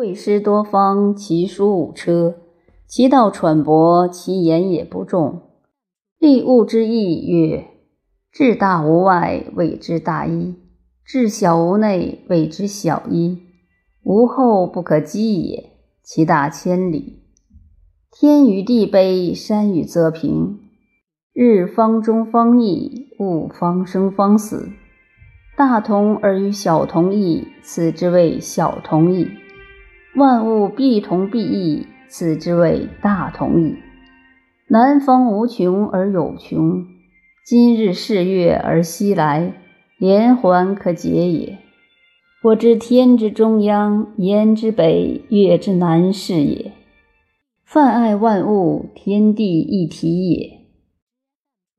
会师多方，其书五车，其道喘薄，其言也不重。立物之意曰：至大无外，谓之大一；至小无内，谓之小一。无后不可击也，其大千里。天与地卑，山与泽平。日方中方异，物方生方死。大同而与小同异，此之谓小同异。万物必同必异，此之谓大同矣。南方无穷而有穷，今日是月而西来，连环可解也。我知天之中央，焉之北，月之南是也。泛爱万物，天地一体也。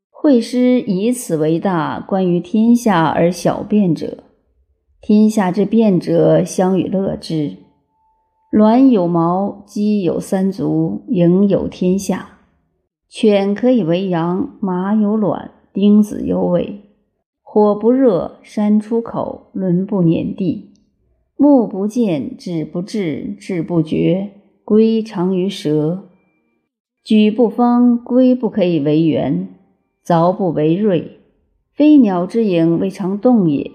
会师以此为大，关于天下而小变者，天下之变者，相与乐之。卵有毛，鸡有三足，蝇有天下。犬可以为羊，马有卵，钉子有尾。火不热，山出口，轮不碾地。目不见，指不至，志不决，龟长于舌。举不方，龟不可以为圆，凿不为锐。飞鸟之影，未尝动也。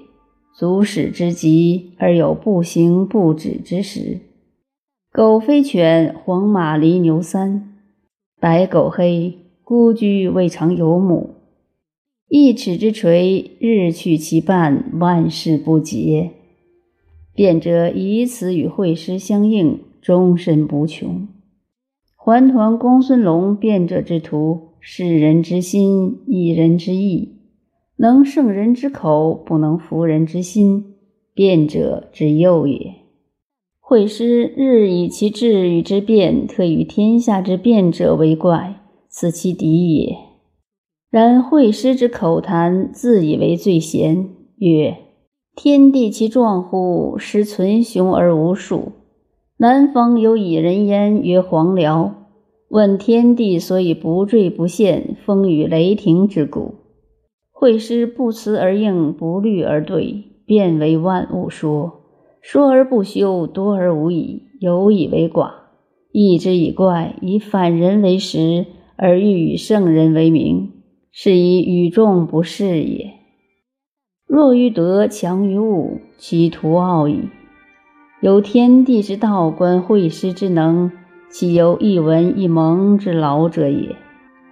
足使之极，而有不行不止之时。狗非犬，黄马离牛三，白狗黑，孤居未尝有母。一尺之锤，日去其半，万事不竭。辩者以此与会师相应，终身不穷。环团公孙龙辩者之徒，是人之心，一人之意，能胜人之口，不能服人之心，辩者之右也。惠师日以其志与之辩，特与天下之辩者为怪，此其敌也。然惠师之口谈，自以为最贤，曰：“天地其壮乎？实存雄而无数。南方有以人焉，曰黄辽。问天地所以不坠不陷，风雨雷霆之故。惠师不辞而应，不虑而对，变为万物说。”说而不休，多而无益，有以为寡；义之以怪，以反人为实，而欲与圣人为名，是以与众不适也。若于德强于物，其徒傲矣。有天地之道，观会师之能，岂由一文一蒙之劳者也？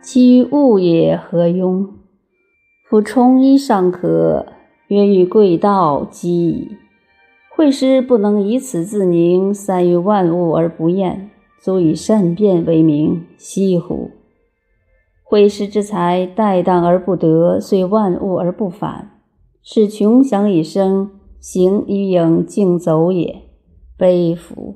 其于物也，何庸？夫冲衣尚可，曰欲贵道积矣。惠师不能以此自宁，三于万物而不厌，足以善辩为名，惜乎？惠师之才，怠当而不得，遂万物而不返，是穷享以生，行于影竞走也，悲夫！